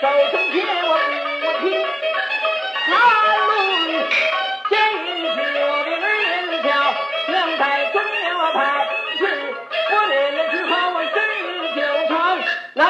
手中剑我不提。三路见一是我的儿眼角，两台中了牌是，我练了之后我身就穿，难